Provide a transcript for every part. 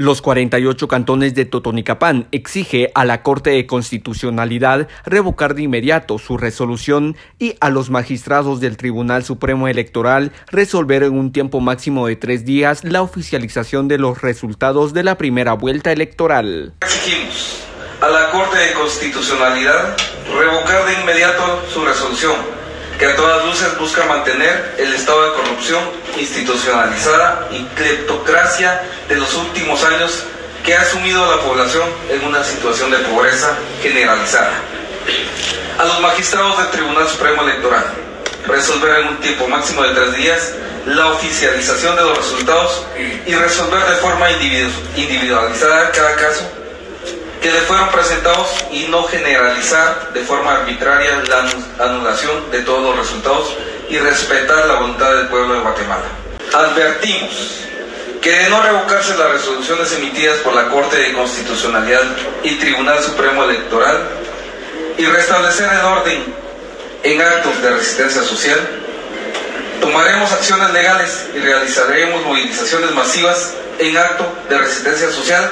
Los 48 cantones de Totonicapán exige a la Corte de Constitucionalidad revocar de inmediato su resolución y a los magistrados del Tribunal Supremo Electoral resolver en un tiempo máximo de tres días la oficialización de los resultados de la primera vuelta electoral. Exigimos a la Corte de Constitucionalidad revocar de inmediato su resolución que a todas luces busca mantener el estado de corrupción institucionalizada y cleptocracia de los últimos años que ha asumido a la población en una situación de pobreza generalizada. A los magistrados del Tribunal Supremo Electoral, resolver en un tiempo máximo de tres días la oficialización de los resultados y resolver de forma individualizada cada caso que le fueron presentados y no generalizar de forma arbitraria la anulación de todos los resultados y respetar la voluntad del pueblo de Guatemala. Advertimos que de no revocarse las resoluciones emitidas por la Corte de Constitucionalidad y Tribunal Supremo Electoral y restablecer el orden en actos de resistencia social, tomaremos acciones legales y realizaremos movilizaciones masivas en acto de resistencia social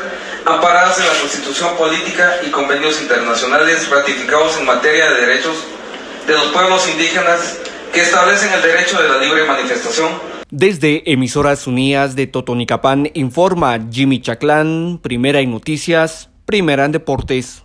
amparadas en la Constitución Política y convenios internacionales ratificados en materia de derechos de los pueblos indígenas que establecen el derecho de la libre manifestación. Desde Emisoras Unidas de Totonicapán informa Jimmy Chaclán, primera en noticias, primera en deportes.